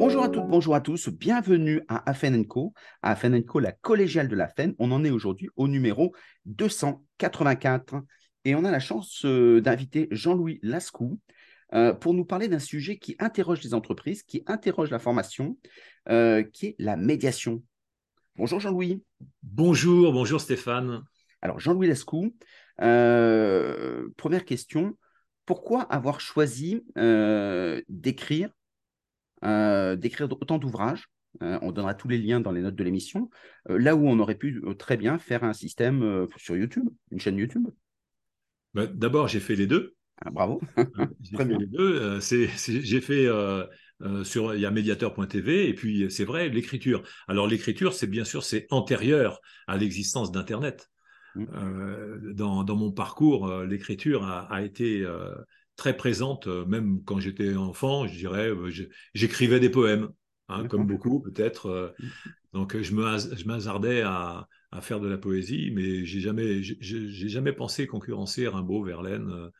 Bonjour à toutes, bonjour à tous, bienvenue à Afen Co. À Afen Co, la collégiale de la FEN. On en est aujourd'hui au numéro 284 et on a la chance euh, d'inviter Jean-Louis Lascou euh, pour nous parler d'un sujet qui interroge les entreprises, qui interroge la formation, euh, qui est la médiation. Bonjour Jean-Louis. Bonjour, bonjour Stéphane. Alors Jean-Louis Lascou, première question, pourquoi avoir choisi d'écrire d'écrire autant d'ouvrages. Euh, on donnera tous les liens dans les notes de l'émission. Euh, là où on aurait pu très bien faire un système sur YouTube, une chaîne YouTube. Bah, d'abord, j'ai fait les deux. Ah, bravo. j'ai fait les deux. j'ai fait sur il y a médiateur.tv et puis c'est vrai l'écriture. Alors l'écriture, c'est bien sûr c'est antérieur à l'existence d'Internet. Mmh. dans, mon parcours, l'écriture a, été très présente, euh, même quand j'étais enfant, je dirais, euh, j'écrivais des poèmes, hein, comme beaucoup peut-être. Euh. Mmh. Donc je me, je m'hasardais à, à, faire de la poésie, mais j'ai jamais, j'ai jamais pensé concurrencer Rimbaud, Verlaine,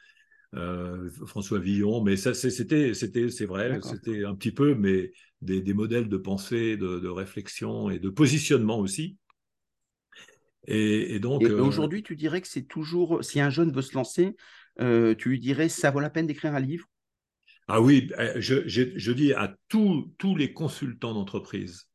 François Villon. Mais ça, c'était, c'était, c'est vrai, c'était un petit peu, mais des, des modèles de pensée, de, de, réflexion et de positionnement aussi. Et, donc. aujourd'hui, tu dirais que c'est toujours, si un jeune veut se lancer, euh, tu lui dirais ça vaut la peine d'écrire un livre? Ah oui, eh, je, dis à tous, les consultants d'entreprise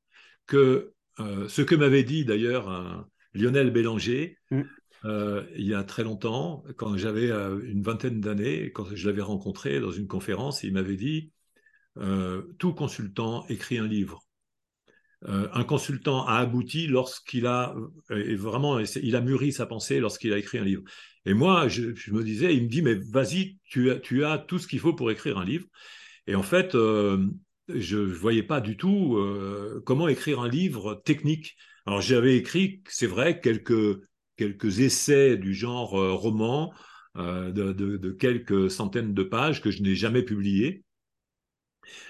que euh, ce que m'avait dit d'ailleurs Lionel Bélanger mmh. euh, il y a très longtemps, quand j'avais une vingtaine d'années, quand je l'avais rencontré dans une conférence, il m'avait dit tout consultant écrit un livre. Un consultant a abouti lorsqu'il a vraiment il a mûri sa pensée lorsqu'il a écrit un livre. Et moi, je, me disais, il me dit, mais vas-y, tu as, tout ce qu'il faut pour écrire un livre. Et en fait, euh, je ne voyais pas du tout euh, comment écrire un livre technique. Alors j'avais écrit, c'est vrai, quelques, quelques essais du genre euh, roman, de, de, quelques centaines de pages que je n'ai jamais publiés.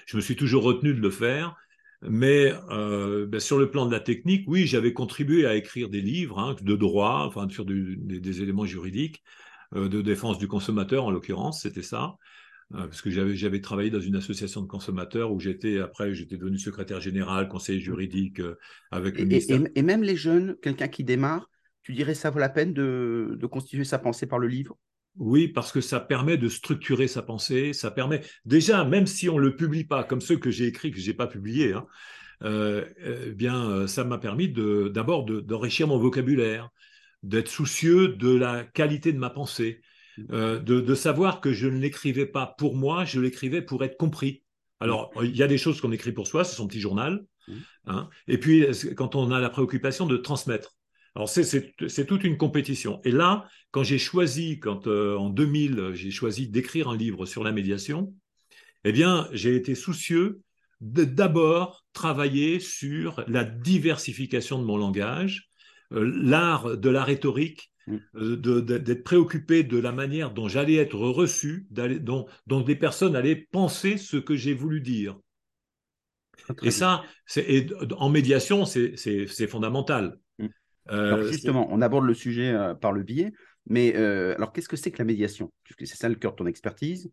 Je me suis toujours retenu de le faire. Mais euh, ben, sur le plan de la technique, oui, j'avais contribué à écrire des livres hein, de droit, enfin sur des, éléments juridiques, euh, de défense du consommateur en l'occurrence, c'était ça. Euh, parce que j'avais travaillé dans une association de consommateurs où j'étais après j'étais devenu secrétaire général, conseiller juridique avec le et, ministère. Et, même les jeunes, quelqu'un qui démarre, tu dirais ça vaut la peine de, de constituer sa pensée par le livre? Oui, parce que ça permet de structurer sa pensée, ça permet déjà, même si on ne le publie pas, comme ceux que j'ai écrits, que je n'ai pas publiés, hein, euh, eh bien, euh, ça m'a permis d'abord d'enrichir mon vocabulaire, d'être soucieux de la qualité de ma pensée, mmh. euh, de, savoir que je ne l'écrivais pas pour moi, je l'écrivais pour être compris. Alors, mmh. il y a des choses qu'on écrit pour soi, c'est son petit journal. Mmh. Hein, et puis, quand on a la préoccupation de transmettre. Alors c'est toute une compétition. Et là, quand j'ai choisi, quand euh, en 2000, j'ai choisi d'écrire un livre sur la médiation, eh bien, j'ai été soucieux de d'abord travailler sur la diversification de mon langage, euh, l'art de la rhétorique, mm. euh, d'être préoccupé de la manière dont j'allais être reçu, dont, dont des personnes allaient penser ce que j'ai voulu dire. et ça, en médiation, c'est fondamental. Alors euh, justement, on aborde le sujet euh, par le biais, mais euh, alors qu'est-ce que c'est que la médiation? Puisque c'est ça le cœur de ton expertise.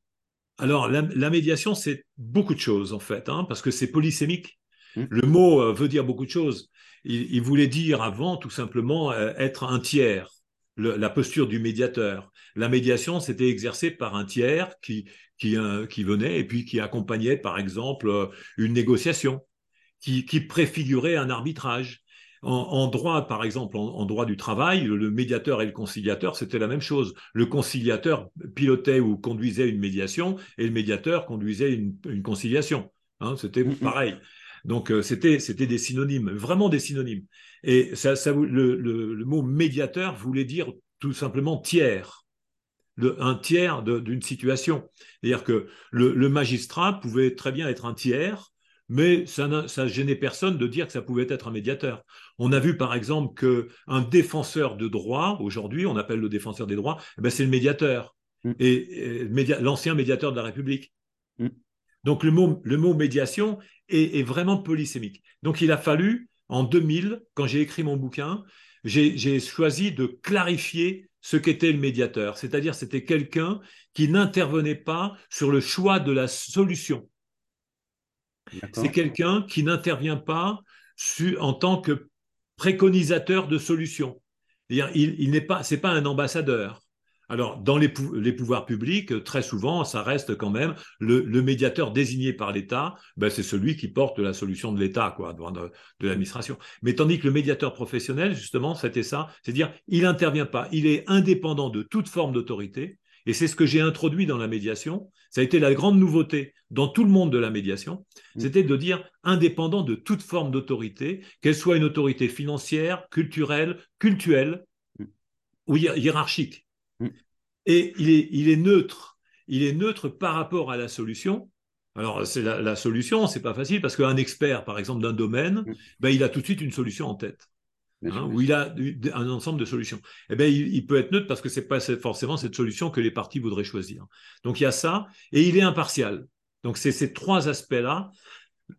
Alors la, médiation, c'est beaucoup de choses en fait, hein, parce que c'est polysémique. Mmh. Le mot veut dire beaucoup de choses. Il, voulait dire avant tout simplement être un tiers, la posture du médiateur. La médiation, c'était exercé par un tiers qui, qui, qui venait et puis qui accompagnait par exemple une négociation, qui, qui préfigurait un arbitrage en, droit, par exemple, en, droit du travail, le, médiateur et le conciliateur, c'était la même chose. Le conciliateur pilotait ou conduisait une médiation et le médiateur conduisait une, conciliation. Hein, c'était mm-hmm. pareil. Donc euh, c'était c'était des synonymes, vraiment des synonymes. Et ça, le, mot médiateur voulait dire tout simplement tiers, un tiers d'une situation. C'est-à-dire que le, magistrat pouvait très bien être un tiers mais ça ne gênait personne de dire que ça pouvait être un médiateur. On a vu par exemple qu'un défenseur de droit, aujourd'hui on appelle le défenseur des droits, eh ben, c'est le médiateur, mm. et, l'ancien médiateur de la République. Mm. Donc le mot, le mot médiation est, vraiment polysémique. Donc il a fallu, en 2000, quand j'ai écrit mon bouquin, j'ai choisi de clarifier ce qu'était le médiateur, c'est-à-dire c'était quelqu'un qui n'intervenait pas sur le choix de la solution C'est quelqu'un qui n'intervient pas en tant que préconisateur de solutions. Il, il n'est pas, c'est pas un ambassadeur. Alors, dans les, pouvoirs publics, très souvent, ça reste quand même le, médiateur désigné par l'État, ben, c'est celui qui porte la solution de l'État, quoi, de, de l'administration. Mais tandis que le médiateur professionnel, justement, c'était ça, c'est-à-dire, il n'intervient pas, il est indépendant de toute forme d'autorité, et c'est ce que j'ai introduit dans la médiation. Ça a été la grande nouveauté dans tout le monde de la médiation, mmh. c'était de dire indépendant de toute forme d'autorité, qu'elle soit une autorité financière, culturelle, cultuelle mmh. ou hiérarchique. Mm. Et il est, il est neutre. Il est neutre par rapport à la solution. Alors, c'est la, la, solution, c'est pas facile parce qu'un expert, par exemple, d'un domaine, mm. ben, il a tout de suite une solution en tête. Hein, où il a un ensemble de solutions. Eh bien, il, peut être neutre parce que c'est pas forcément cette solution que les partis voudraient choisir. Donc il y a ça, et il est impartial. Donc c'est ces trois aspects-là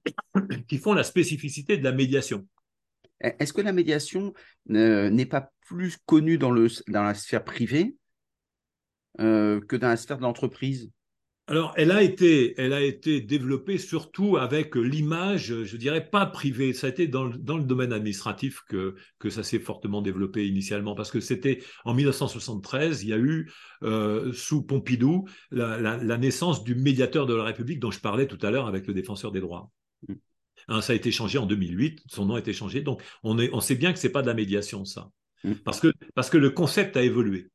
qui font la spécificité de la médiation. Est-ce que la médiation euh, n'est pas plus connue dans, le, dans la sphère privée euh, que dans la sphère de l'entreprise? Alors, elle a été, elle a été développée surtout avec l'image, je dirais pas privée. Ça a été dans, le, dans le domaine administratif que, que ça s'est fortement développé initialement, parce que c'était en 1973, il y a eu euh, sous Pompidou la, la, naissance du médiateur de la République dont je parlais tout à l'heure avec le défenseur des droits. Mm. Hein, ça a été changé en 2008, son nom a été changé, donc on, est, on sait bien que c'est pas de la médiation ça, mm. parce que parce que le concept a évolué.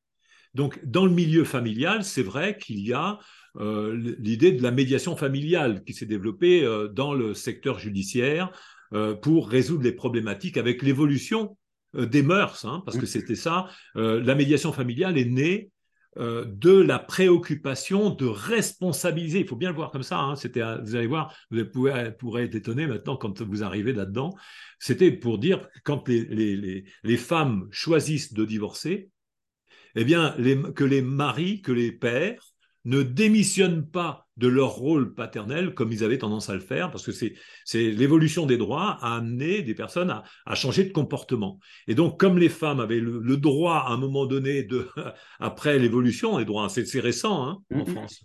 Donc, dans le milieu familial, c'est vrai qu'il y a euh, l'idée de la médiation familiale qui s'est développée euh, dans le secteur judiciaire euh, pour résoudre les problématiques avec l'évolution des mœurs, hein, parce que c'était ça. la médiation familiale est née de la préoccupation de responsabiliser. Il faut bien le voir comme ça. Hein, c'était, vous allez voir, vous pourrez, pourrez être étonné maintenant quand vous arrivez là-dedans. C'était pour dire quand les, les, les femmes choisissent de divorcer, eh bien, que les maris, que les pères ne démissionnent pas de leur rôle paternel comme ils avaient tendance à le faire, parce que c'est l'évolution des droits a amené des personnes à, changer de comportement. Et donc, comme les femmes avaient le, droit à un moment donné, de, après l'évolution des droits, c'est récent hein, en. France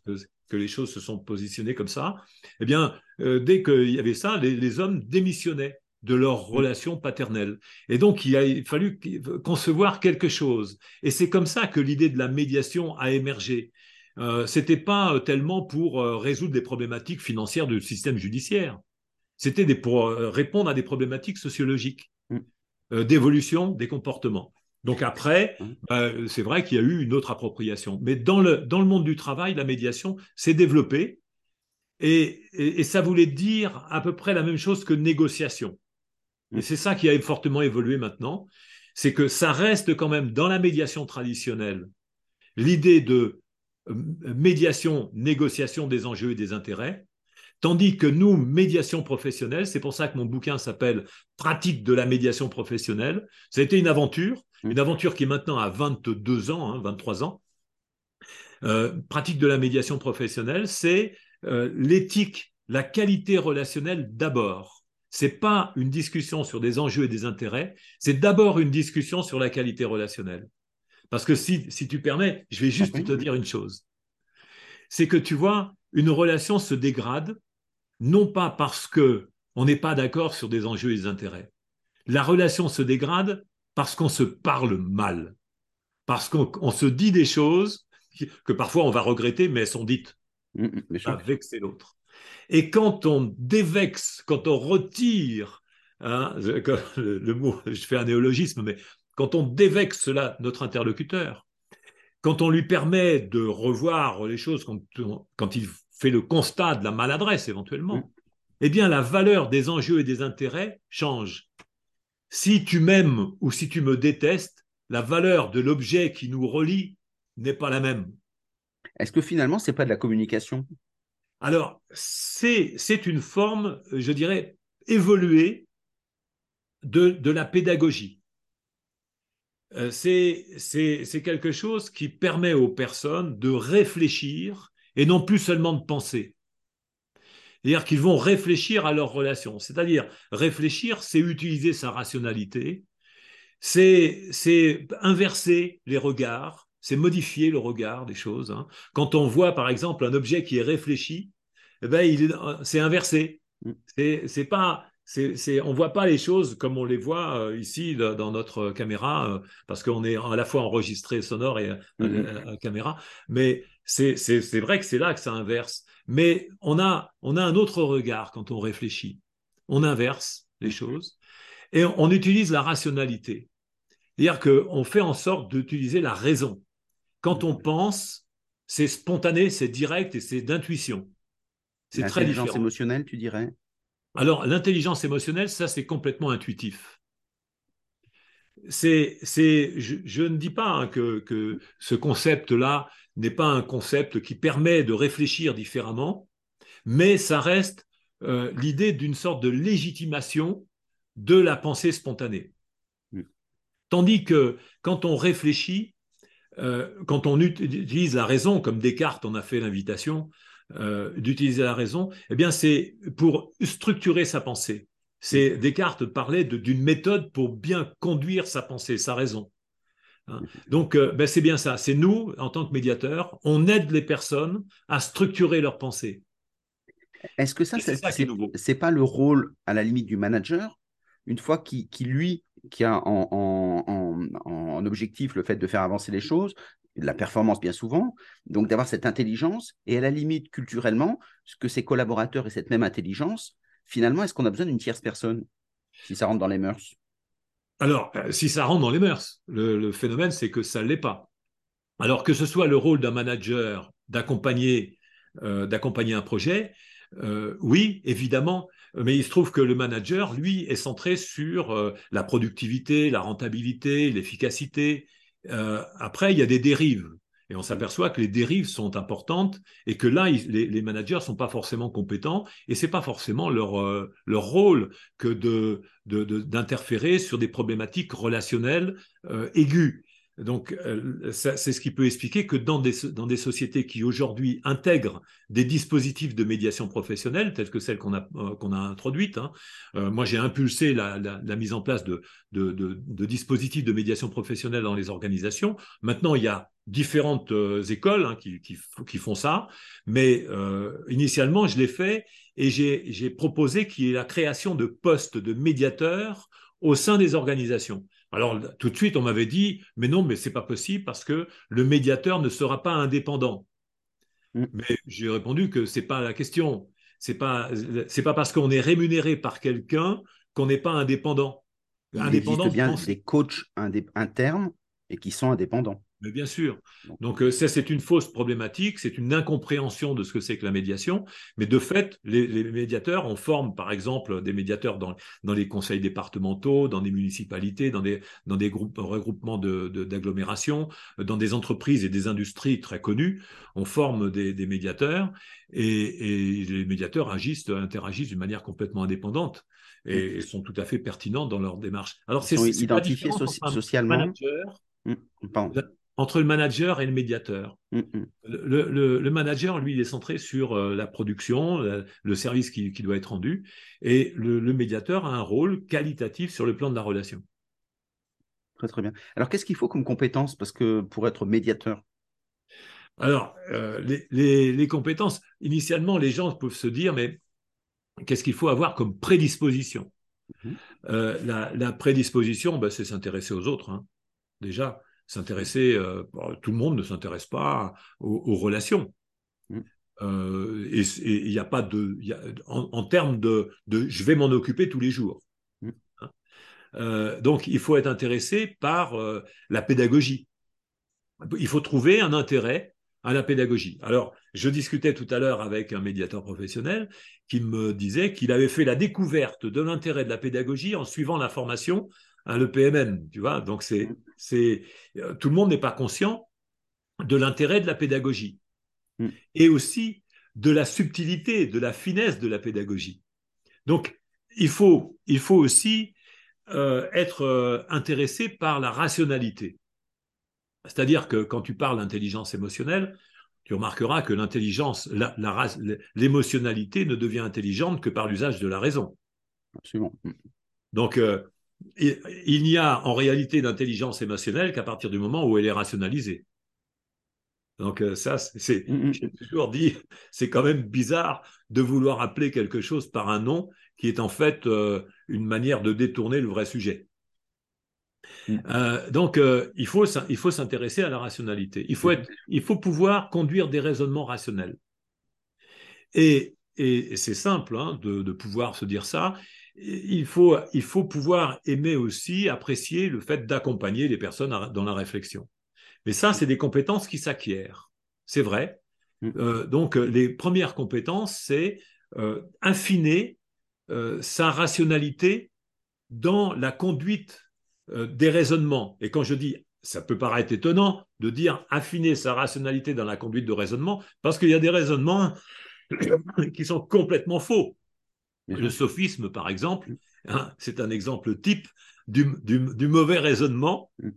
que, les choses se sont positionnées comme ça, eh bien, euh, dès qu'il y avait ça, les hommes démissionnaient de leur relation paternelle. Et donc, il a fallu concevoir quelque chose. Et c'est comme ça que l'idée de la médiation a émergé. Euh, C'était pas tellement pour euh, résoudre des problématiques financières du système judiciaire. C'était pour euh, répondre à des problématiques sociologiques, mm. euh, d'évolution des comportements. Donc après, mm. c'est vrai qu'il y a eu une autre appropriation. Mais dans le, dans le monde du travail, la médiation s'est développée et, et, ça voulait dire à peu près la même chose que négociation. Et c'est ça qui a fortement évolué maintenant, c'est que ça reste quand même dans la médiation traditionnelle l'idée de euh, médiation, négociation des enjeux et des intérêts, tandis que nous, médiation professionnelle, c'est pour ça que mon bouquin s'appelle Pratique de la médiation professionnelle, ça a été une aventure, une aventure qui est maintenant à 22 ans, 23 hein, ans. Euh, pratique de la médiation professionnelle, c'est euh, l'éthique, la qualité relationnelle d'abord c'est pas une discussion sur des enjeux et des intérêts, c'est d'abord une discussion sur la qualité relationnelle. Parce que si, si tu permets, je vais juste te dire une chose. C'est que tu vois, une relation se dégrade, non pas parce que on n'est pas d'accord sur des enjeux et des intérêts. La relation se dégrade parce qu'on se parle mal, parce qu'on se dit des choses que parfois on va regretter, mais elles sont dites. Mmh, mmh, avec c'est l'autre. Et quand on dévexe, quand on retire, hein, le, mot, je fais un néologisme, mais quand on dévexe cela, notre interlocuteur, quand on lui permet de revoir les choses, quand, il fait le constat de la maladresse éventuellement, eh bien la valeur des enjeux et des intérêts change. Si tu m'aimes ou si tu me détestes, la valeur de l'objet qui nous relie n'est pas la même. Est-ce que finalement, ce n'est pas de la communication? Alors, c'est une forme, je dirais, évoluée de, la pédagogie. Euh, c'est quelque chose qui permet aux personnes de réfléchir et non plus seulement de penser. C'est-à-dire qu'ils vont réfléchir à leurs relations. C'est-à-dire, réfléchir, c'est utiliser sa rationalité, c'est inverser les regards, c'est modifier le regard des choses. Hein. Quand on voit, par exemple, un objet qui est réfléchi, eh ben, c'est inversé. Mm. C'est pas, c'est, on voit pas les choses comme on les voit euh, ici dans notre caméra, euh, parce qu'on est à la fois enregistré sonore et mm-hmm. caméra. Mais c'est, vrai que c'est là que ça inverse. Mais on a, on a un autre regard quand on réfléchit. On inverse les choses et on, utilise la rationalité. C'est-à-dire qu'on fait en sorte d'utiliser la raison. Quand on pense, c'est spontané, c'est direct et c'est d'intuition. C'est très différent. Émotionnelle, tu dirais? Alors, l'intelligence émotionnelle, ça, c'est complètement intuitif. C'est, c'est, je, ne dis pas hein, que, que, ce concept-là n'est pas un concept qui permet de réfléchir différemment, mais ça reste euh, l'idée d'une sorte de légitimation de la pensée spontanée. Tandis que quand on réfléchit, euh, quand on utilise la raison, comme Descartes en a fait l'invitation, euh, d'utiliser la raison, eh bien c'est pour structurer sa pensée. C'est Descartes parlait d'une méthode pour bien conduire sa pensée, sa raison. Hein. Donc euh, ben, c'est bien ça. C'est nous en tant que médiateurs, on aide les personnes à structurer leur pensée. Est-ce que ça, c'est pas le rôle à la limite du manager une fois qu'il lui qui a en, objectif le fait de faire avancer les choses, la performance bien souvent, donc d'avoir cette intelligence et à la limite culturellement, ce que ses collaborateurs aient cette même intelligence, finalement, est-ce qu'on a besoin d'une tierce personne si ça rentre dans les mœurs? Alors, euh, si ça rentre dans les mœurs, le, phénomène, c'est que ça ne l'est pas. Alors que ce soit le rôle d'un manager d'accompagner euh, un projet, euh, oui, évidemment, mais il se trouve que le manager, lui, est centré sur euh, la productivité, la rentabilité, l'efficacité. Euh, après, il y a des dérives. Et on s'aperçoit que les dérives sont importantes et que là, les, managers ne sont pas forcément compétents et ce n'est pas forcément leur, euh, leur rôle que d'interférer de, sur des problématiques relationnelles aiguës. Donc, euh, c'est ce qui peut expliquer que dans des, dans des sociétés qui aujourd'hui intègrent des dispositifs de médiation professionnelle, tels que celles qu'on a, euh, qu'on a introduites, hein, euh, moi j'ai impulsé la, mise en place de, de, dispositifs de médiation professionnelle dans les organisations. Maintenant, il y a différentes écoles hein, qui, qui, qui, font ça, mais initialement, je l'ai fait et j'ai proposé qu'il y ait la création de postes de médiateurs au sein des organisations. Alors tout de suite, on m'avait dit, mais non, mais c'est pas possible parce que le médiateur ne sera pas indépendant. Mm. Mais j'ai répondu que c'est pas la question. C'est pas c'est pas parce qu'on est rémunéré par quelqu'un qu'on n'est pas indépendant. Il indépendant, existe bien des coachs internes et qui sont indépendants. Mais bien sûr. Donc euh, ça, c'est une fausse problématique, c'est une incompréhension de ce que c'est que la médiation. Mais de fait, les, médiateurs, on forme par exemple des médiateurs dans, dans, les conseils départementaux, dans des municipalités, dans des, dans des groupes, regroupements d'agglomération, de, dans des entreprises et des industries très connues. On forme des, des médiateurs et, et, les médiateurs agissent, interagissent d'une manière complètement indépendante et, sont tout à fait pertinents dans leur démarche. Alors c'est identifiés socialement. Entre le manager et le médiateur. Mm, mm. Le, manager, lui, il est centré sur euh, la production, le service qui, doit être rendu, et le, médiateur a un rôle qualitatif sur le plan de la relation. Très très bien. Alors qu'est-ce qu'il faut comme compétence? Parce que pour être médiateur Alors euh, les, compétences, initialement, les gens peuvent se dire mais qu'est-ce qu'il faut avoir comme prédisposition? Mm-hmm. euh, la, prédisposition, ben, c'est s'intéresser aux autres, hein, déjà s'intéresser, euh, tout le monde ne s'intéresse pas aux, relations. Mm. Euh, et il n'y a pas de, en, termes de, je vais m'en occuper tous les jours. Mm. Hein. Euh, donc il faut être intéressé par la pédagogie. Il faut trouver un intérêt à la pédagogie. Alors, je discutais tout à l'heure avec un médiateur professionnel qui me disait qu'il avait fait la découverte de l'intérêt de la pédagogie en suivant la formation le PMN, tu vois. Donc c'est, mm. c'est, euh, tout le monde n'est pas conscient de l'intérêt de la pédagogie mm. et aussi de la subtilité, de la finesse de la pédagogie. Donc il faut, il faut aussi euh, être euh, intéressé par la rationalité. C'est-à-dire que quand tu parles d'intelligence émotionnelle, tu remarqueras que l'intelligence, l'émotionnalité ne devient intelligente que par l'usage de la raison. Absolument. Donc, il n'y a en réalité d'intelligence émotionnelle qu'à partir du moment où elle est rationalisée. Donc euh, ça, c'est, mm, mm. j'ai toujours dit, c'est quand même bizarre de vouloir appeler quelque chose par un nom qui est en fait euh, une manière de détourner le vrai sujet. Mm. Euh, donc, il faut, il faut s'intéresser à la rationalité. Il faut, être, il faut pouvoir conduire des raisonnements rationnels. Et, et, c'est simple hein, de, de, pouvoir se dire ça. Il faut, il faut pouvoir aimer aussi, apprécier le fait d'accompagner les personnes dans la réflexion. Mais ça, c'est des compétences qui s'acquièrent. C'est vrai. Mm. Euh, donc, euh, les premières compétences, c'est euh, affiner sa rationalité dans la conduite des raisonnements. Et quand je dis, ça peut paraître étonnant de dire affiner sa rationalité dans la conduite de raisonnement, parce qu'il y a des raisonnements qui sont complètement faux. Le sophisme, par exemple, mm. hein, c'est un exemple type du, du mauvais raisonnement mm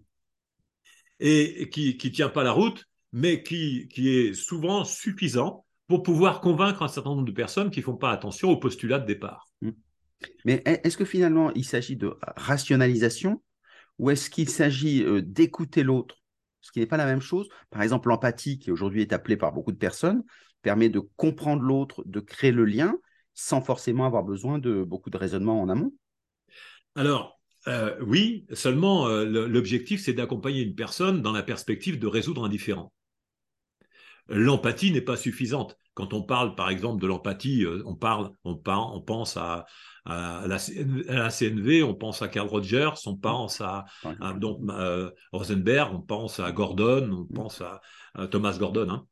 et qui ne tient pas la route, mais qui, qui est souvent suffisant pour pouvoir convaincre un certain nombre de personnes qui ne font pas attention au postulat de départ. Mmh. Mais est-ce que finalement il s'agit de rationalisation ou est-ce qu'il s'agit euh, d'écouter l'autre? Ce qui n'est pas la même chose. Par exemple, l'empathie, qui aujourd'hui est appelée par beaucoup de personnes, permet de comprendre l'autre, de créer le lien, sans forcément avoir besoin de beaucoup de raisonnement en amont. Alors, euh, oui, seulement euh, l'objectif, c'est d'accompagner une personne dans la perspective de résoudre un différend. L'empathie n'est pas suffisante. Quand on parle, par exemple, de l'empathie, euh, on parle, on, pense à, la, CNV, on pense à Carl Rogers, on pense à, Rosenberg, on pense à Gordon, on pense à, Thomas Gordon. Hein.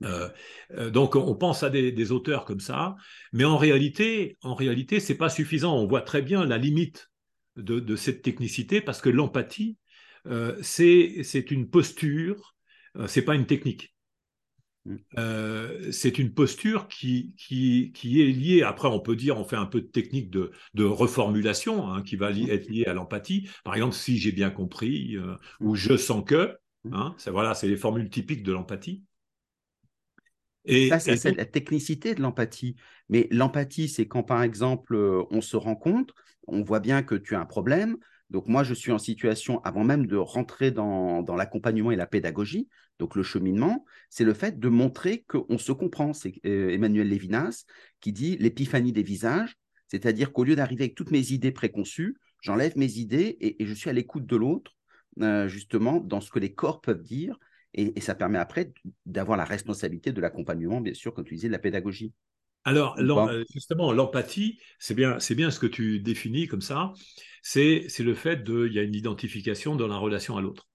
Donc on pense à des, des, auteurs comme ça, mais en réalité, en réalité, c'est pas suffisant. On voit très bien la limite de, cette technicité parce que l'empathie, euh, c'est une posture, euh, c'est pas une technique. Mm. Euh, c'est une posture qui, qui, qui, est liée, après on peut dire, on fait un peu de technique de, de reformulation hein, qui va mm. être liée à l'empathie. Par exemple, si j'ai bien compris, ou mm. je sens que, hein, voilà, c'est les formules typiques de l'empathie. Et ça, c'est la technicité de l'empathie. Mais l'empathie, c'est quand, par exemple, on se rencontre, on voit bien que tu as un problème. Donc moi, je suis en situation, avant même de rentrer dans, l'accompagnement et la pédagogie, donc le cheminement, c'est le fait de montrer qu'on se comprend. C'est euh, Emmanuel Lévinas qui dit l'épiphanie des visages, c'est-à-dire qu'au lieu d'arriver avec toutes mes idées préconçues, j'enlève mes idées et, je suis à l'écoute de l'autre, euh, justement, dans ce que les corps peuvent dire. Et, et ça permet après d'avoir la responsabilité de l'accompagnement, bien sûr, comme tu disais, de la pédagogie. Alors, euh, justement, l'empathie, c'est bien, c'est bien ce que tu définis comme ça. C'est, c'est le fait de, il y a une identification dans la relation à l'autre.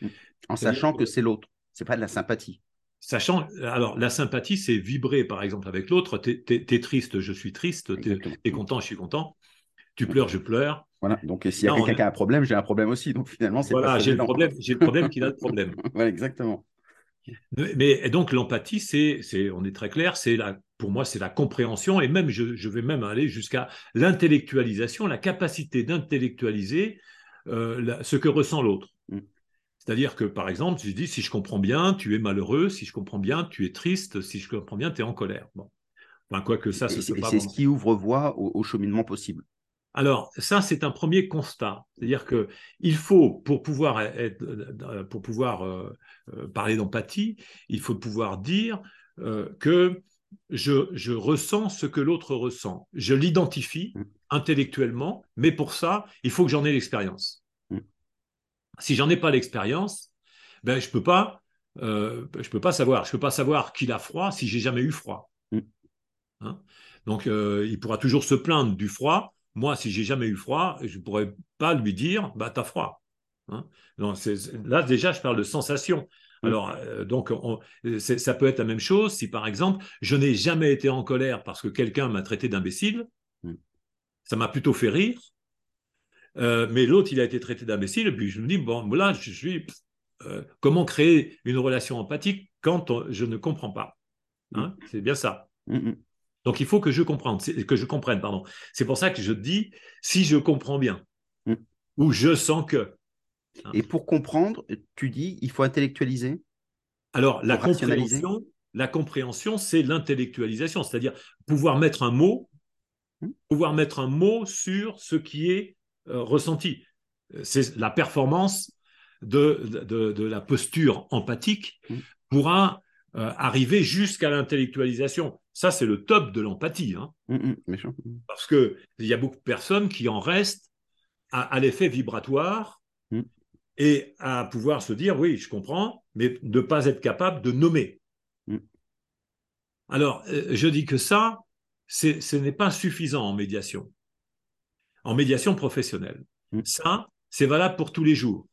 Mmh. En sachant que c'est l'autre, c'est pas de la sympathie. Sachant, alors la sympathie, c'est vibrer par exemple avec l'autre. Tu es, triste, je suis triste. Tu es, content, je suis content. Tu mmh. pleures, je pleure. Voilà. Donc s'il y a quelqu'un qui a un problème, j'ai un problème aussi. Donc finalement, c'est voilà, j'ai le problème, j'ai le problème qu'il a le problème. voilà, exactement. Mais donc l'empathie, c'est, c'est, on est très clair, c'est la, pour moi, c'est la compréhension et même, je, vais même aller jusqu'à l'intellectualisation, la capacité d'intellectualiser euh, ce que ressent l'autre. Mm. C'est-à-dire que, par exemple, je dis, si je comprends bien, tu es malheureux, si je comprends bien, tu es triste, si je comprends bien, tu es en colère. Bon. Enfin, quoi que ça, c'est ce qui ouvre voie au cheminement possible. Alors, ça, c'est un premier constat. C'est-à-dire qu'il faut, pour pouvoir, pour pouvoir euh, euh, parler d'empathie, il faut pouvoir dire euh, que je, ressens ce que l'autre ressent. Je l'identifie mm. intellectuellement, mais pour ça, il faut que j'en ai l'expérience. Mm. Si j'en ai pas l'expérience, ben, je ne peux, pas, je peux pas savoir. Je peux pas savoir qu'il a froid si j'ai jamais eu froid. Mm. Hein? Donc, il pourra toujours se plaindre du froid, moi, si j'ai jamais eu froid, je ne pourrais pas lui dire, bah, tu as froid. Hein. là, déjà, je parle de sensation. Mm. Alors, euh, donc, ça peut être la même chose si, par exemple, je n'ai jamais été en colère parce que quelqu'un m'a traité d'imbécile. Mm. Ça m'a plutôt fait rire. Euh, mais l'autre, il a été traité d'imbécile. Et puis, je me dis, bon, là, je suis. Euh, comment créer une relation empathique quand je ne comprends pas hein? mm. C'est bien ça. Donc il faut que je comprenne, que je comprenne, pardon. C'est pour ça que je dis si je comprends bien mm. ou je sens que. Hein. Et pour comprendre, tu dis il faut intellectualiser? Alors la compréhension, la compréhension, c'est l'intellectualisation, c'est-à-dire pouvoir mettre un mot, mm. pouvoir mettre un mot sur ce qui est euh, ressenti. C'est la performance de, de, la posture empathique mm. pourra euh, arriver jusqu'à l'intellectualisation. Ça, c'est le top de l'empathie. Hein. Mm, Parce qu'il y a beaucoup de personnes qui en restent à, l'effet vibratoire et à pouvoir se dire, oui, je comprends, mais ne pas être capable de nommer. Alors, euh, je dis que ça, ce n'est pas suffisant en médiation, en médiation professionnelle. Mm. Ça, c'est valable pour tous les jours.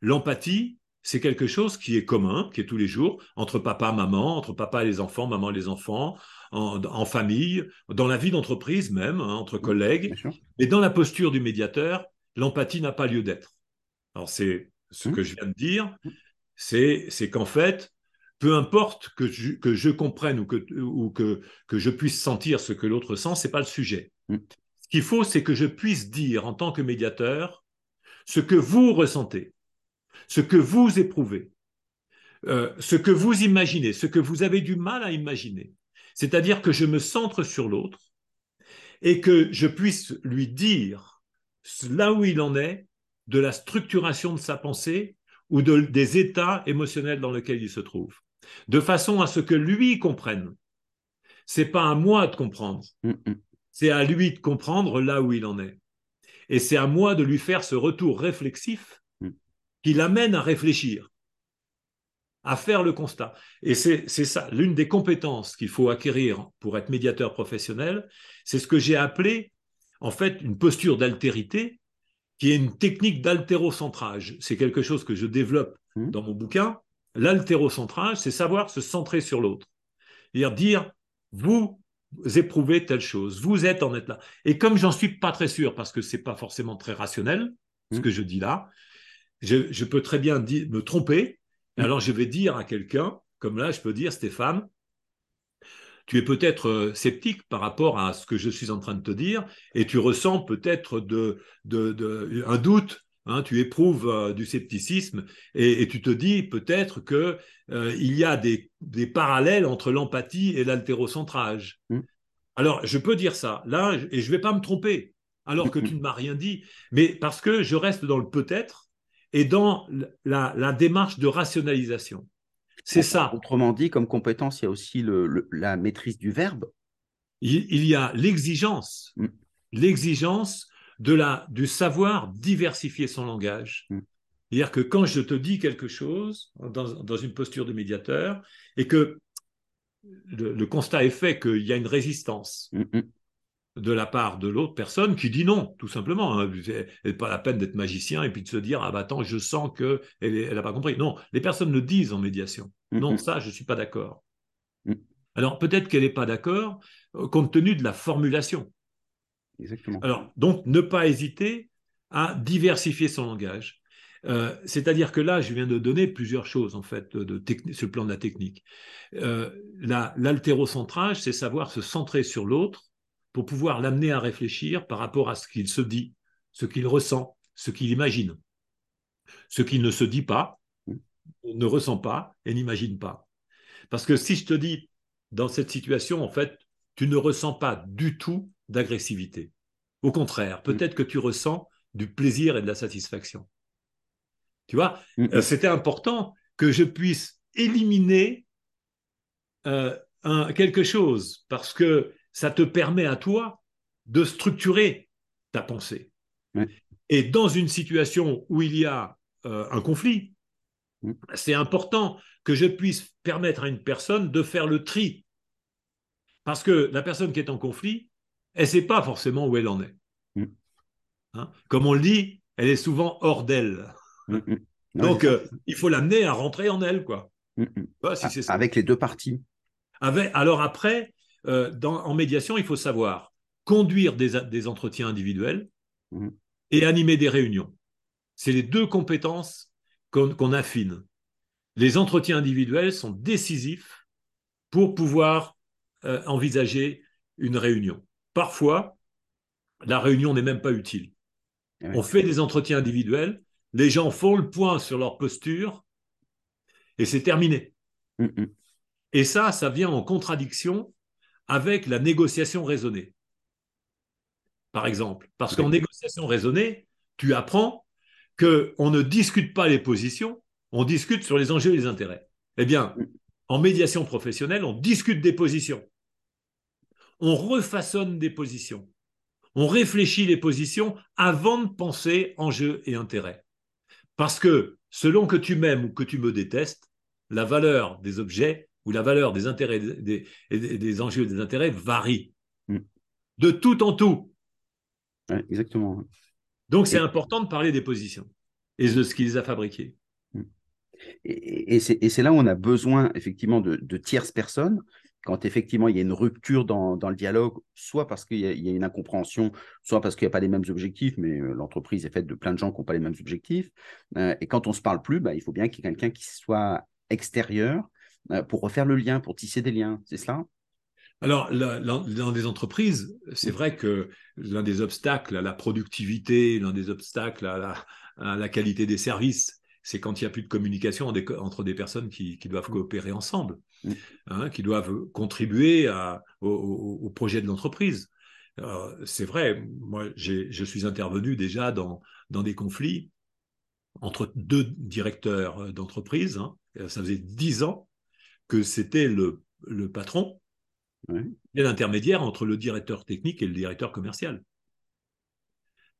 L'empathie, c'est quelque chose qui est commun, qui est tous les jours, entre papa, maman, entre papa et les enfants, maman et les enfants, en, famille, dans la vie d'entreprise même, hein, entre mm, collègues. Et dans la posture du médiateur, l'empathie n'a pas lieu d'être. Alors c'est ce mm. que je viens de dire, c'est qu'en fait, peu importe que je, que je comprenne ou, que, ou que, que, je puisse sentir ce que l'autre sent, ce n'est pas le sujet. Ce qu'il faut, c'est que je puisse dire en tant que médiateur ce que vous ressentez, ce que vous éprouvez, euh, ce que vous imaginez, ce que vous avez du mal à imaginer. C'est-à-dire que je me centre sur l'autre et que je puisse lui dire là où il en est, de la structuration de sa pensée ou de, des états émotionnels dans lesquels il se trouve de façon à ce que lui comprenne. C'est pas à moi de comprendre, mm, mm. c'est à lui de comprendre là où il en est. Et c'est à moi de lui faire ce retour réflexif. Qui l'amène à réfléchir, à faire le constat. Et c'est ça, l'une des compétences qu'il faut acquérir pour être médiateur professionnel, c'est ce que j'ai appelé en fait une posture d'altérité qui est une technique d'altérocentrage. C'est quelque chose que je développe dans mon bouquin, L'altérocentrage, c'est savoir se centrer sur l'autre. C'est-à-dire dire, vous éprouvez telle chose, vous êtes en être là. Et comme j'en suis pas très sûr, parce que c'est pas forcément très rationnel, ce mmh. que je dis là, je, peux très bien me tromper. Mmh. Alors je vais dire à quelqu'un, comme là, je peux dire, Stéphane, tu es peut-être euh, sceptique par rapport à ce que je suis en train de te dire, et tu ressens peut-être de, un doute Hein, tu éprouves euh, du scepticisme et, tu te dis peut-être qu'il euh, y a des, parallèles entre l'empathie et l'altérocentrage. Mm. Alors, je peux dire ça, là, et je ne vais pas me tromper, alors que tu ne m'as rien dit, mais parce que je reste dans le peut-être et dans la, démarche de rationalisation. C'est ça. Autrement dit, comme compétence, il y a aussi la maîtrise du verbe. Il, y a l'exigence. Mm. L'exigence de la, du savoir diversifier son langage. Mm. C'est-à-dire que quand je te dis quelque chose dans, une posture de médiateur et que le, constat est fait qu'il y a une résistance mm. De la part de l'autre personne qui dit non, tout simplement. Hein. Pas la peine d'être magicien et puis de se dire ah bah attends, je sens qu'elle elle n'a pas compris. Non, les personnes le disent en médiation. Non, ça, je ne suis pas d'accord. Alors peut-être qu'elle n'est pas d'accord euh, compte tenu de la formulation. Alors, donc, ne pas hésiter à diversifier son langage. Euh, c'est-à-dire que là, je viens de donner plusieurs choses, en fait, de, sur le plan de la technique. Euh, l'altérocentrage, c'est savoir se centrer sur l'autre pour pouvoir l'amener à réfléchir par rapport à ce qu'il se dit, ce qu'il ressent, ce qu'il imagine. Ce qu'il ne se dit pas, ne ressent pas et n'imagine pas. Parce que si je te dis, dans cette situation, en fait, tu ne ressens pas du tout d'agressivité. Au contraire, mm. peut-être que tu ressens du plaisir et de la satisfaction. Tu vois, mm. euh, c'était important que je puisse éliminer euh, quelque chose parce que ça te permet à toi de structurer ta pensée. Et dans une situation où il y a euh, un conflit, c'est important que je puisse permettre à une personne de faire le tri. Parce que la personne qui est en conflit, elle ne sait pas forcément où elle en est. Hein? Comme on le dit, elle est souvent hors d'elle. Donc, euh, il faut l'amener à rentrer en elle, quoi. Avec les deux parties. alors après, euh, en médiation, il faut savoir conduire des, entretiens individuels et animer des réunions. C'est les deux compétences qu'on affine. Les entretiens individuels sont décisifs pour pouvoir euh, envisager une réunion. Parfois, la réunion n'est même pas utile. Eh On fait des entretiens individuels, les gens font le point sur leur posture et c'est terminé. Mm, mm. Et ça, ça vient en contradiction avec la négociation raisonnée. Par exemple, parce qu'en négociation raisonnée, tu apprends qu'on ne discute pas les positions, on discute sur les enjeux et les intérêts. Eh bien, en médiation professionnelle, on discute des positions. On refaçonne des positions. On réfléchit les positions avant de penser enjeux et intérêts. Parce que selon que tu m'aimes ou que tu me détestes, la valeur des objets ou la valeur des intérêts des, des, enjeux et des intérêts varie. Mm. De tout en tout. exactement. Donc c'est important de parler des positions et de ce qui les a fabriquées. Mm. Et, c'est là où on a besoin effectivement de, tierces personnes, quand effectivement il y a une rupture dans, le dialogue, soit parce qu'il y, a une incompréhension, soit parce qu'il n'y a pas les mêmes objectifs, mais euh, l'entreprise est faite de plein de gens qui n'ont pas les mêmes objectifs. Euh, et quand on ne se parle plus, bah, il faut bien qu'il y ait quelqu'un qui soit extérieur pour refaire le lien, pour tisser des liens. C'est cela alors, dans des entreprises, c'est vrai que l'un des obstacles à la productivité, l'un des obstacles à la, qualité des services, c'est quand il n'y a plus de communication entre des personnes qui, doivent coopérer ensemble, mm. hein, qui doivent contribuer au, projet de l'entreprise. C'est vrai, moi, je suis intervenu déjà dans, des conflits entre deux directeurs d'entreprise. Hein. ça faisait dix ans que c'était le, patron et l'intermédiaire entre le directeur technique et le directeur commercial.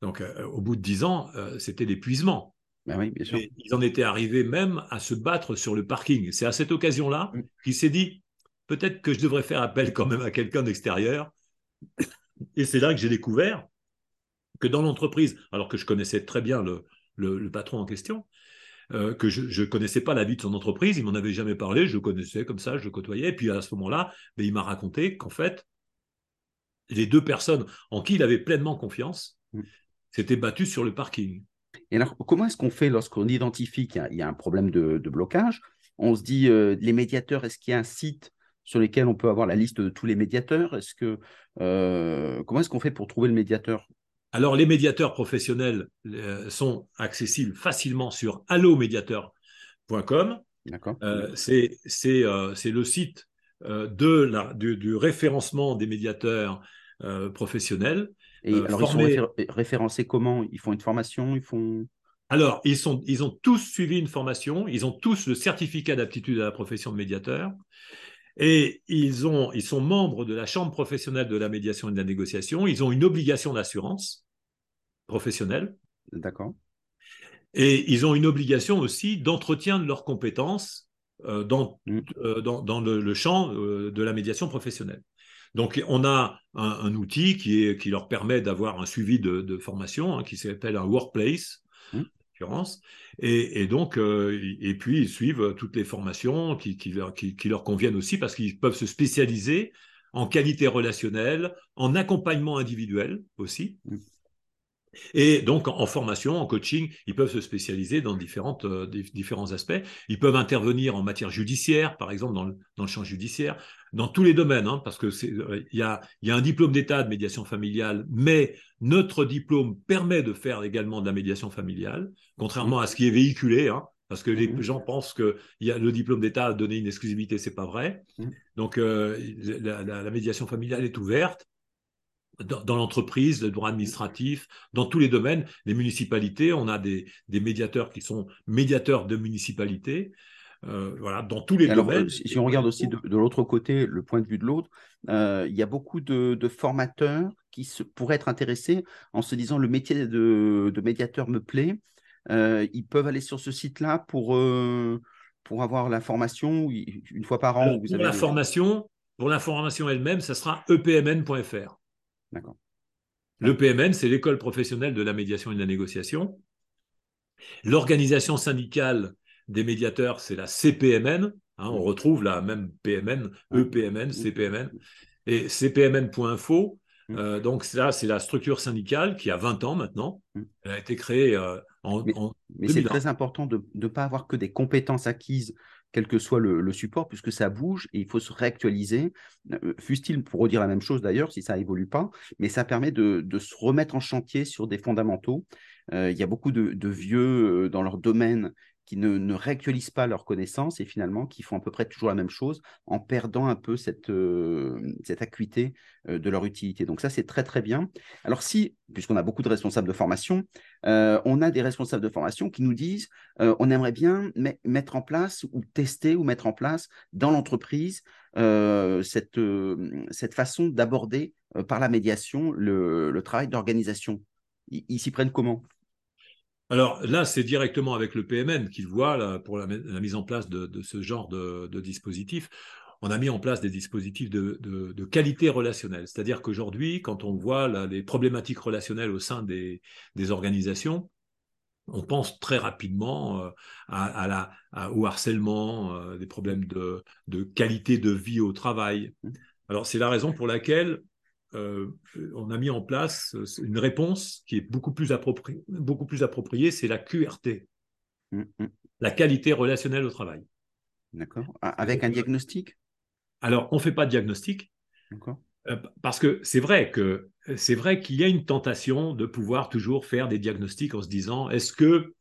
Donc, euh, au bout de dix ans, euh, c'était l'épuisement. Ben oui, bien sûr. ils en étaient arrivés même à se battre sur le parking. C'est à cette occasion-là qu'il s'est dit peut-être que je devrais faire appel quand même à quelqu'un d'extérieur. Et c'est là que j'ai découvert que dans l'entreprise, alors que je connaissais très bien le patron en question, euh, que je ne connaissais pas la vie de son entreprise, il m'en avait jamais parlé, je le connaissais comme ça, je le côtoyais, et puis à ce moment-là, ben, il m'a raconté qu'en fait, les deux personnes en qui il avait pleinement confiance mm. s'étaient battues sur le parking. Et alors, comment est-ce qu'on fait lorsqu'on identifie qu'il y, a un problème de, blocage? On se dit, euh, les médiateurs, est-ce qu'il y a un site sur lequel on peut avoir la liste de tous les médiateurs? Est-ce que euh, comment est-ce qu'on fait pour trouver le médiateur? Alors, les médiateurs professionnels euh, sont accessibles facilement sur allomédiateur.com. Euh, c'est euh, le site de du, référencement des médiateurs professionnels. Et alors, ils sont référencés comment? Ils font une formation? Ils font alors, ils, sont, ils ont tous suivi une formation, ils ont tous le certificat d'aptitude à la profession de médiateur. Et ils, ont, ils sont membres de la Chambre professionnelle de la médiation et de la négociation. Ils ont une obligation d'assurance professionnelle. D'accord. Et ils ont une obligation aussi d'entretien de leurs compétences euh, dans, mm. euh, dans, dans le, champ euh, de la médiation professionnelle. Donc, on a un, outil qui, est, qui leur permet d'avoir un suivi de, formation hein, qui s'appelle un workplace. Et, et, donc, et puis ils suivent toutes les formations qui, qui, qui, leur conviennent aussi parce qu'ils peuvent se spécialiser en qualité relationnelle, en accompagnement individuel aussi. Mm. Et donc, en formation, en coaching, ils peuvent se spécialiser dans différentes, euh, différents aspects. Ils peuvent intervenir en matière judiciaire, par exemple, dans le, dans le champ judiciaire, dans tous les domaines, hein, parce que euh, il y, a, y a un diplôme d'état de médiation familiale, mais notre diplôme permet de faire également de la médiation familiale, contrairement à ce qui est véhiculé. Hein, parce que les gens pensent que y a le diplôme d'État a donné une exclusivité, c'est pas vrai. Donc euh, la, la, médiation familiale est ouverte dans, l'entreprise, le droit administratif, dans tous les domaines, les municipalités, on a des, médiateurs qui sont médiateurs de municipalités. Euh, voilà, dans tous les domaines. Euh, si on regarde aussi de, l'autre côté, le point de vue de l'autre, euh, il y a beaucoup de, formateurs qui se, pourraient être intéressés en se disant le métier de, médiateur me plaît. ils peuvent aller sur ce site-là pour, pour avoir la formation une fois par an. pour, la formation, pour la formation elle-même, ça sera epmn.fr. D'accord. Le PMN, c'est l'école professionnelle de la médiation et de la négociation. L'organisation syndicale des médiateurs, c'est la CPMN. Hein, on retrouve la même PMN, EPMN, CPMN. Et cpmn.info, euh, donc là, c'est la structure syndicale qui a 20 ans maintenant. Elle a été créée euh, en, mais, mais c'est très important de ne pas avoir que des compétences acquises quel que soit le, support, puisque ça bouge et il faut se réactualiser. Euh, fût-il pour redire la même chose d'ailleurs, si ça évolue pas, mais ça permet de, se remettre en chantier sur des fondamentaux. Euh, il y a beaucoup de, vieux dans leur domaine qui ne, ne, réactualisent pas leurs connaissances et finalement qui font à peu près toujours la même chose en perdant un peu cette, euh, cette acuité euh, de leur utilité. Donc ça, c'est très très bien. Alors si, puisqu'on a beaucoup de responsables de formation, euh, on a des responsables de formation qui nous disent on aimerait bien mettre en place ou tester ou mettre en place dans l'entreprise cette, cette façon d'aborder par la médiation le, le travail d'organisation. Ils s'y prennent comment? Alors là, c'est directement avec le PMN qu'il voit pour la, mise en place de, ce genre de, dispositif. On a mis en place des dispositifs de, qualité relationnelle. C'est-à-dire qu'aujourd'hui, quand on voit les problématiques relationnelles au sein des, organisations, on pense très rapidement euh, à, la, au harcèlement, euh, des problèmes de, qualité de vie au travail. Mmh. Alors c'est la raison pour laquelle euh, on a mis en place une réponse qui est beaucoup plus, appropriée, beaucoup plus appropriée, c'est la QRT, mm, mm. la qualité relationnelle au travail. D'accord. Avec un diagnostic? Alors, on ne fait pas de diagnostic. Euh, parce que c'est vrai que c'est vrai qu'il y a une tentation de pouvoir toujours faire des diagnostics en se disant est-ce que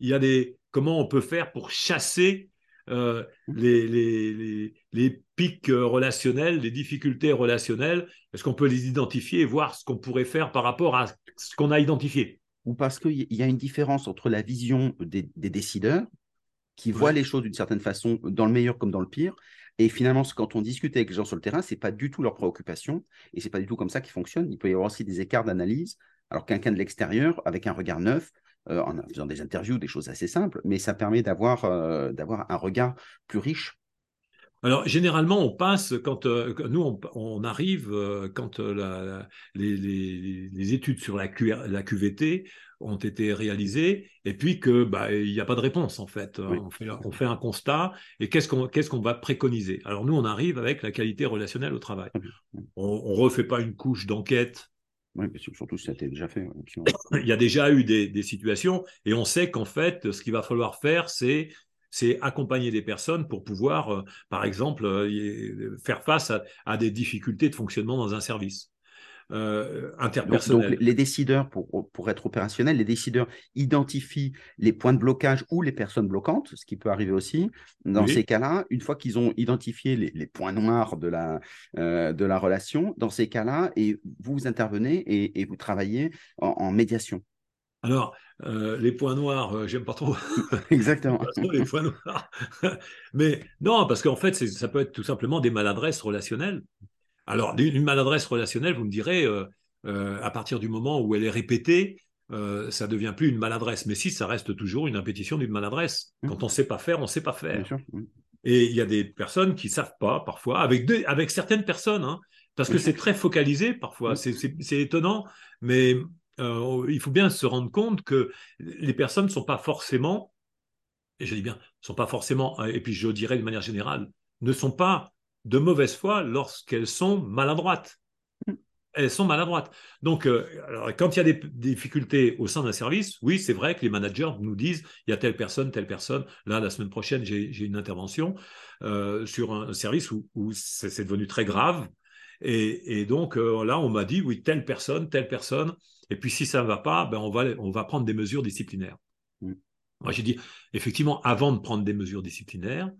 il y a des comment on peut faire pour chasser euh, les, les, pics relationnels, les difficultés relationnelles Est-ce qu'on peut les identifier et voir ce qu'on pourrait faire par rapport à ce qu'on a identifié? Ou parce qu'il y a une différence entre la vision des, décideurs, qui voient les choses d'une certaine façon, dans le meilleur comme dans le pire, et finalement, quand on discute avec les gens sur le terrain, ce n'est pas du tout leur préoccupation, et ce n'est pas du tout comme ça qu'ils fonctionnent. Il peut y avoir aussi des écarts d'analyse, alors quelqu'un de l'extérieur, avec un regard neuf, en faisant des interviews, des choses assez simples, mais ça permet d'avoir euh, un regard plus riche. Alors généralement, on passe quand euh, nous on, arrive quand les, études sur la, la QVT ont été réalisées et puis que bah, il n'y a pas de réponse en fait. On, fait un constat et qu'est-ce qu'on qu'est-ce qu'on va préconiser? Alors nous on arrive avec la qualité relationnelle au travail. On, ne refait pas une couche d'enquête oui, surtout si ça a été déjà fait. Il y a déjà eu des, situations et on sait qu'en fait, ce qu'il va falloir faire, c'est accompagner des personnes pour pouvoir, euh, par exemple, euh, faire face à, des difficultés de fonctionnement dans un service. Euh, donc, les décideurs, pour, pour, être opérationnels, les décideurs identifient les points de blocage ou les personnes bloquantes, ce qui peut arriver aussi. Dans ces cas-là, une fois qu'ils ont identifié les, points noirs de la, euh, de la relation, dans ces cas-là, et vous intervenez et, vous travaillez en, médiation. Alors, euh, les points noirs, j'aime pas trop. Exactement. les points noirs. Mais non, parce qu'en fait, ça peut être tout simplement des maladresses relationnelles. Alors, une maladresse relationnelle, vous me direz, euh, euh, à partir du moment où elle est répétée, euh, ça ne devient plus une maladresse. Mais si, ça reste toujours une impétition d'une maladresse. Mmh. Quand on ne sait pas faire, on ne sait pas faire. Et il y a des personnes qui ne savent pas, parfois, avec, avec certaines personnes, hein, parce que c'est très focalisé parfois. C'est étonnant, mais il faut bien se rendre compte que les personnes ne sont pas forcément, et je dis bien, sont pas forcément, et puis je dirais de manière générale, ne sont pas de mauvaise foi lorsqu'elles sont maladroites. Mm. Elles sont maladroites. Donc, euh, quand il y a des difficultés au sein d'un service, oui, c'est vrai que les managers nous disent il y a telle personne, telle personne. Là, la semaine prochaine, j'ai une intervention euh, sur un service où, c'est devenu très grave. Et, donc, euh, là, on m'a dit oui, telle personne, telle personne. Et puis, si ça ne va pas, ben, on, va, on va prendre des mesures disciplinaires. Mm. Moi, j'ai dit effectivement, avant de prendre des mesures disciplinaires,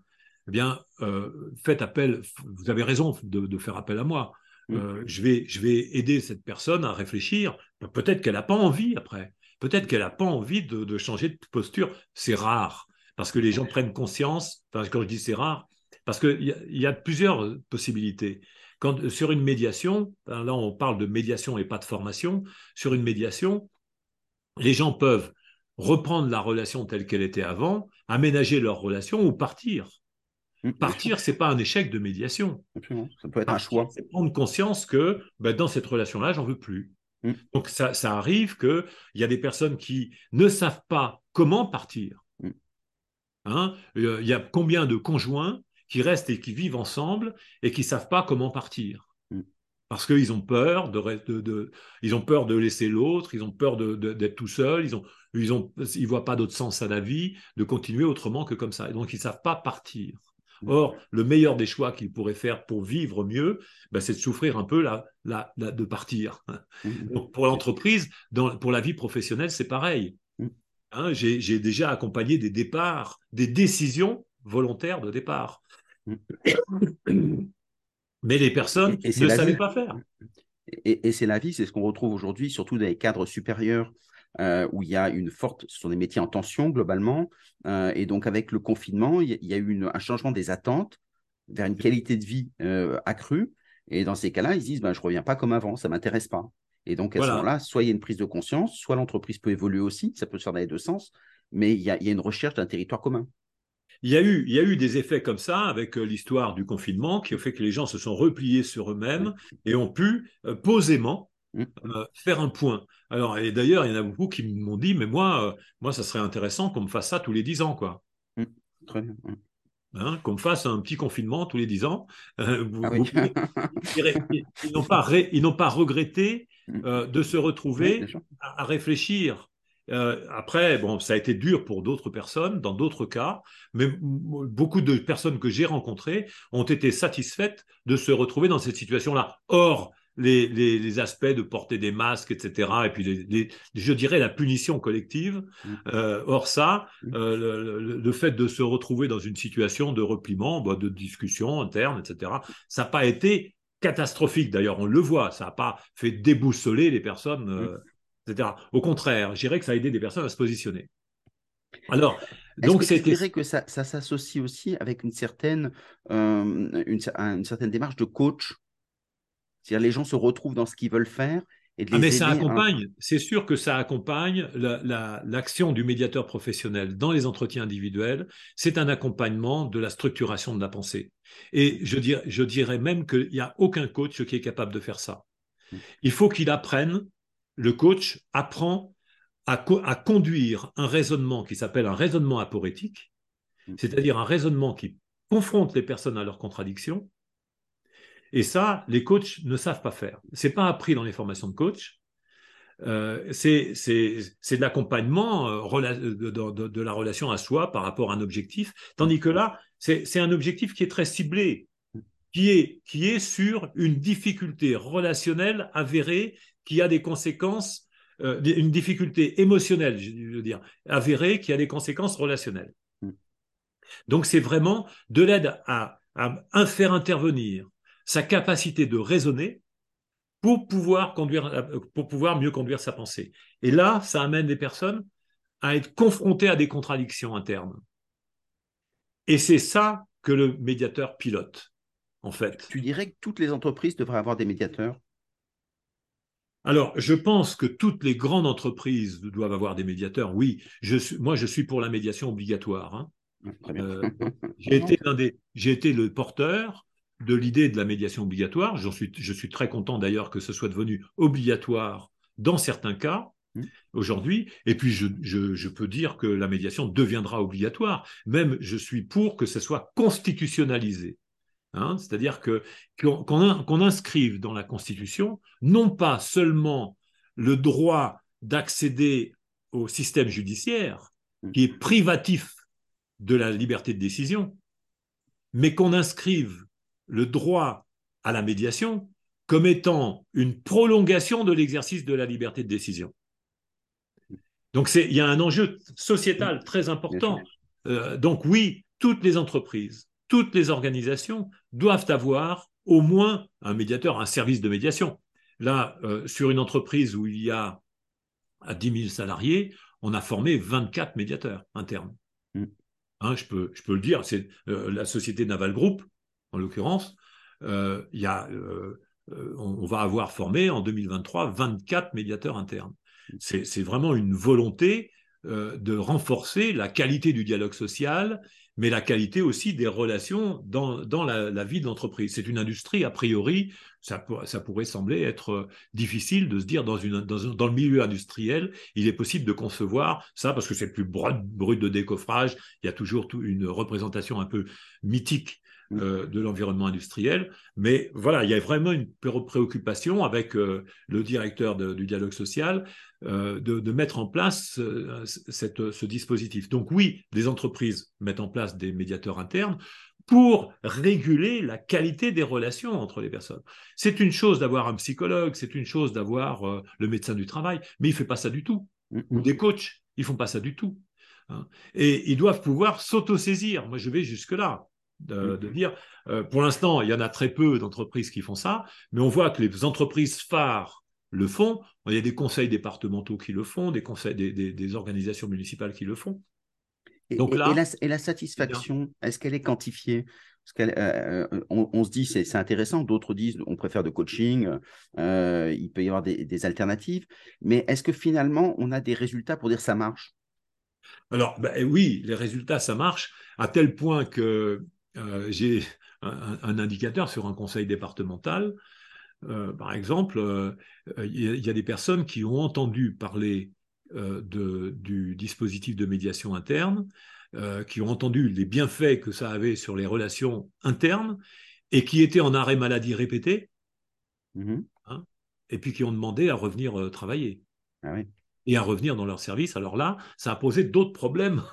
eh bien, euh, faites appel, vous avez raison de, faire appel à moi. Mm. Euh, je, vais, je vais aider cette personne à réfléchir. Peut-être qu'elle n'a pas envie après. Peut-être qu'elle n'a pas envie de, changer de posture. C'est rare, parce que les gens prennent conscience, quand je dis c'est rare, parce qu'il y, y, a plusieurs possibilités. Quand, sur une médiation, hein, là on parle de médiation et pas de formation, sur une médiation, les gens peuvent reprendre la relation telle qu'elle était avant, aménager leur relation ou partir. Mmh, Partir, c'est pas un échec de médiation. Ça peut être un choix. C'est prendre conscience que ben, dans cette relation-là, j'en veux plus. Mmh. Donc ça, arrive qu'il y a des personnes qui ne savent pas comment partir. Mmh. Hein il y a combien de conjoints qui restent et qui vivent ensemble et qui ne savent pas comment partir? Parce qu'ils ont peur de, ils ont peur de laisser l'autre, ils ont peur d'être tout seuls, ils ont, ils ont, ils voient pas d'autre sens à la vie, de continuer autrement que comme ça. Et donc ils savent pas partir. Or, le meilleur des choix qu'il pourrait faire pour vivre mieux, ben, c'est de souffrir un peu la, de partir. Mmh. Donc, pour l'entreprise, pour la vie professionnelle, c'est pareil. Mmh. Hein, j'ai déjà accompagné des départs, des décisions volontaires de départ. Mm. Mais les personnes ne savaient pas faire. Et, c'est la vie, c'est ce qu'on retrouve aujourd'hui, surtout dans les cadres supérieurs euh, où il y a une forte, ce sont des métiers en tension globalement. Euh, et donc avec le confinement, il y, a eu un changement des attentes vers une qualité de vie euh, accrue. Et dans ces cas-là, ils se disent, ben, je ne reviens pas comme avant, ça ne m'intéresse pas. Et donc à ce moment-là, soit il y a une prise de conscience, soit l'entreprise peut évoluer aussi, ça peut se faire dans les deux sens, mais il y a une recherche d'un territoire commun. Il y, a eu, il y a eu des effets comme ça avec l'histoire du confinement qui ont fait que les gens se sont repliés sur eux-mêmes et ont pu euh, posément mm. euh, faire un point. Alors, et d'ailleurs, il y en a beaucoup qui m'ont dit, mais moi, moi, ça serait intéressant qu'on me fasse ça tous les dix ans, quoi. Mm. Très bien. Hein, qu'on me fasse un petit confinement tous les dix ans. Ah ils n'ont pas, pas, regretté mm. de se retrouver à, réfléchir euh, après, bon, ça a été dur pour d'autres personnes, dans d'autres cas, mais beaucoup de personnes que j'ai rencontrées ont été satisfaites de se retrouver dans cette situation-là. Or, les, aspects de porter des masques, etc., et puis je dirais la punition collective, mmh. euh, or ça, mmh. euh, le, fait de se retrouver dans une situation de repliement, bah, de discussion interne, etc., ça n'a pas été catastrophique. D'ailleurs, on le voit, ça n'a pas fait déboussoler les personnes. Mmh. Au contraire, je dirais que ça a aidé des personnes à se positionner. Alors, donc c'est. Tu que ça, ça s'associe aussi avec une certaine, euh, une, certaine démarche de coach C'est-à-dire les gens se retrouvent dans ce qu'ils veulent faire et de ah, les mais ça accompagne, c'est sûr que ça accompagne l'action du médiateur professionnel dans les entretiens individuels. C'est un accompagnement de la structuration de la pensée. Et je, dirais, je dirais même qu'il n'y a aucun coach qui est capable de faire ça. Mmh. Il faut qu'il apprenne le coach apprend à, conduire un raisonnement qui s'appelle un raisonnement aporétique, mm. c'est-à-dire un raisonnement qui confronte les personnes à leurs contradictions. Et ça, les coachs ne savent pas faire. C'est pas appris dans les formations de coach. Euh, c'est de l'accompagnement euh, de, la relation à soi par rapport à un objectif, tandis que là, c'est un objectif qui est très ciblé, qui est, qui est sur une difficulté relationnelle avérée qui a des conséquences, euh, une difficulté émotionnelle, je veux dire, avérée, qui a des conséquences relationnelles. Mm. Donc c'est vraiment de l'aide à, faire intervenir sa capacité de raisonner pour pouvoir, conduire, pour pouvoir mieux conduire sa pensée. Et là, ça amène des personnes à être confrontées à des contradictions internes. Et c'est ça que le médiateur pilote, en fait. Tu dirais que toutes les entreprises devraient avoir des médiateurs? Alors, je pense que toutes les grandes entreprises doivent avoir des médiateurs. Oui, moi, je suis pour la médiation obligatoire. Hein. Euh, j'ai été, le porteur de l'idée de la médiation obligatoire. Suis, je suis très content d'ailleurs que ce soit devenu obligatoire dans certains cas mmh. aujourd'hui. Et puis, je, peux dire que la médiation deviendra obligatoire. Même, je suis pour que ce soit constitutionnalisé. Hein, c'est-à-dire qu'on inscrive dans la Constitution non pas seulement le droit d'accéder au système judiciaire, mm. qui est privatif de la liberté de décision, mais qu'on inscrive le droit à la médiation comme étant une prolongation de l'exercice de la liberté de décision. Donc il y a un enjeu sociétal très important. Euh, donc oui, toutes les entreprises toutes les organisations doivent avoir au moins un médiateur, un service de médiation. Là, euh, sur une entreprise où il y a à 10 000 salariés, on a formé 24 médiateurs internes. Mm. Hein, je, peux, je peux le dire, c'est euh, la société Naval Group, en l'occurrence, euh, y a, on, va avoir formé en 2023 24 médiateurs internes. C'est vraiment une volonté de renforcer la qualité du dialogue social mais la qualité aussi des relations dans, la, vie de l'entreprise. C'est une industrie, a priori, ça, pourrait sembler être euh, difficile de se dire dans, une, dans, le milieu industriel, il est possible de concevoir ça parce que c'est plus brut, de décoffrage, il y a toujours une représentation un peu mythique. Euh, de l'environnement industriel. Mais voilà, il y a vraiment une préoccupation avec euh, le directeur du dialogue social euh, de, mettre en place euh, ce dispositif. Donc oui, les entreprises mettent en place des médiateurs internes pour réguler la qualité des relations entre les personnes. C'est une chose d'avoir un psychologue, c'est une chose d'avoir le médecin du travail, mais il ne fait pas ça du tout. mm, ou des coachs. Ils font pas ça du tout. Hein. Et ils doivent pouvoir s'autosaisir. Moi, je vais jusque-là. De, dire, euh, pour l'instant, il y en a très peu d'entreprises qui font ça, mais on voit que les entreprises phares le font. Il y a des conseils départementaux qui le font, des, conseils, des, organisations municipales qui le font. Donc là, et, la, satisfaction, est-ce qu'elle est quantifiée? Parce euh, euh, on, se dit c'est assez d'autres disent on préfère de coaching, il peut y avoir des, alternatives, mais est-ce que finalement on a des résultats pour dire ça marche? Alors ben oui, les résultats ça marche à tel point que euh, j'ai un, indicateur sur un conseil départemental. Euh, par exemple, euh, il y, a des personnes qui ont entendu parler du dispositif de médiation interne, qui ont entendu les bienfaits que ça avait sur les relations internes et qui étaient en arrêt maladie répété, mmh hein, et puis qui ont demandé à revenir travailler. Ah et à revenir dans leur service. Alors là, ça a posé d'autres problèmes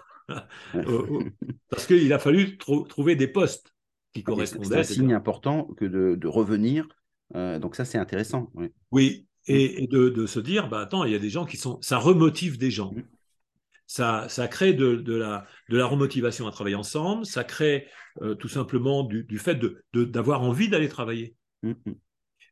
parce qu'il a fallu trouver des postes qui correspondaient. C'est un signe important que de, revenir. Euh, donc ça, c'est intéressant. Oui, et, de, se dire, bah, attends, il y a des gens qui sont... Ça remotive des gens. Mm. Ça, ça crée de, la, de la remotivation à travailler ensemble. Ça crée euh, tout simplement du, fait d'avoir envie d'aller travailler. Mm, mm.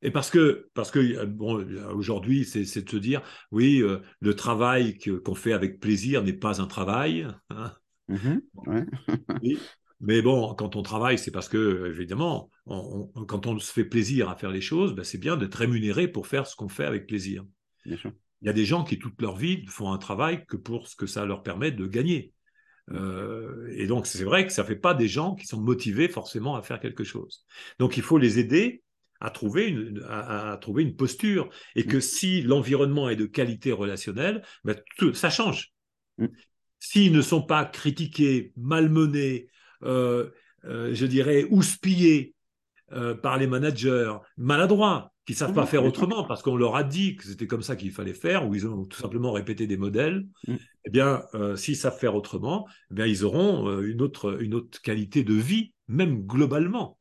Et parce que, parce que bon, aujourd'hui, c'est de se dire, oui, euh, le travail qu'on fait avec plaisir n'est pas un travail. Hein. Mmh mais bon, quand on travaille, c'est parce que, évidemment, quand on se fait plaisir à faire les choses, ben, c'est bien d'être rémunéré pour faire ce qu'on fait avec plaisir. Il y a des gens qui, toute leur vie, font un travail que pour ce que ça leur permet de gagner. Euh, et donc, c'est vrai que ça ne fait pas des gens qui sont motivés forcément à faire quelque chose. Donc, il faut les aider à trouver une, à, trouver une posture. Et que mm. si l'environnement est de qualité relationnelle, ben, ça change. Mm. S'ils ne sont pas critiqués, malmenés, euh, euh, je dirais, houspillés euh, par les managers, maladroits, qui ne savent pas faire autrement parce qu'on leur a dit que c'était comme ça qu'il fallait faire, ou ils ont tout simplement répété des modèles, mm. eh bien, s'ils savent faire autrement, eh bien, ils auront une, autre, une autre qualité de vie, même globalement.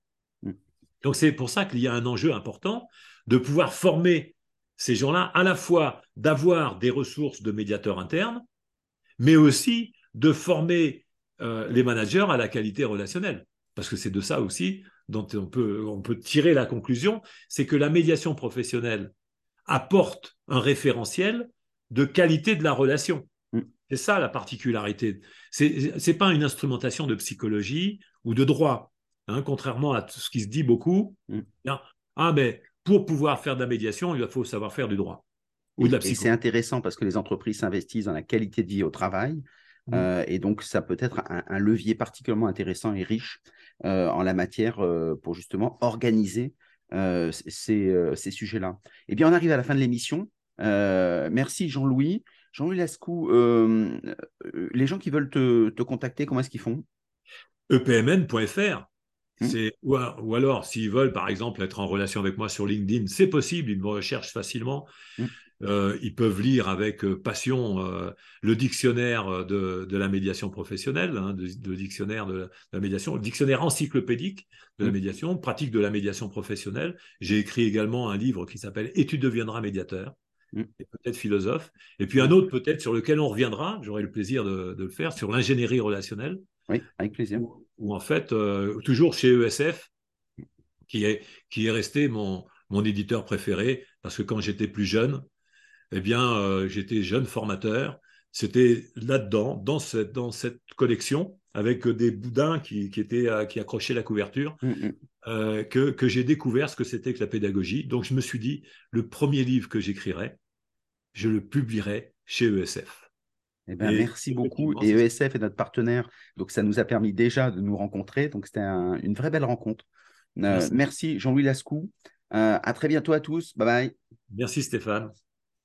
Donc c'est pour ça qu'il y a un enjeu important de pouvoir former ces gens-là, à la fois d'avoir des ressources de médiateurs internes, mais aussi de former euh, les managers à la qualité relationnelle. Parce que c'est de ça aussi dont on peut, on peut tirer la conclusion, c'est que la médiation professionnelle apporte un référentiel de qualité de la relation. Mm. C'est ça la particularité. Ce n'est pas une instrumentation de psychologie ou de droit. Hein, contrairement à ce qui se dit beaucoup. Mm. Ah, mais pour pouvoir faire de la médiation, il faut savoir faire du droit. Ou de la et c'est intéressant parce que les entreprises s'investissent dans la qualité de vie au travail. Mm. Euh, et donc, ça peut être un, levier particulièrement intéressant et riche euh, en la matière euh, pour justement organiser ces, sujets-là. Eh bien, on arrive à la fin de l'émission. merci Jean-Louis. Jean-Louis Lascou, les gens qui veulent te, te contacter, comment est-ce qu'ils font? Epmn.fr. Hmm. Ou, alors, s'ils veulent, par exemple, être en relation avec moi sur LinkedIn, c'est possible, ils me recherchent facilement. Hmm. Euh, ils peuvent lire avec euh, passion euh, le dictionnaire de, la médiation professionnelle, hein, de, dictionnaire de la, médiation, le dictionnaire encyclopédique de la hmm. médiation, pratique de la médiation professionnelle. J'ai écrit également un livre qui s'appelle Et tu deviendras médiateur, et peut-être philosophe. Et puis un autre peut-être sur lequel on reviendra, j'aurai le plaisir de, le faire, sur l'ingénierie relationnelle. Oui, avec plaisir. Ou en fait, euh, toujours chez ESF, qui est, qui est resté mon, mon éditeur préféré, parce que quand j'étais plus jeune, eh bien, euh, j'étais jeune formateur. C'était là-dedans, dans cette, dans cette collection, avec des boudins qui, qui, étaient, euh, qui accrochaient la couverture, mm, mm. que, que j'ai découvert ce que c'était que la pédagogie. Donc, je me suis dit, le premier livre que j'écrirai, je le publierai chez ESF. Eh merci beaucoup. Et ESF est notre partenaire, donc ça nous a permis déjà de nous rencontrer. Donc c'était une vraie belle rencontre. Euh, merci, Jean-Louis Lascou. Euh, à très bientôt à tous. Bye bye. Merci Stéphane.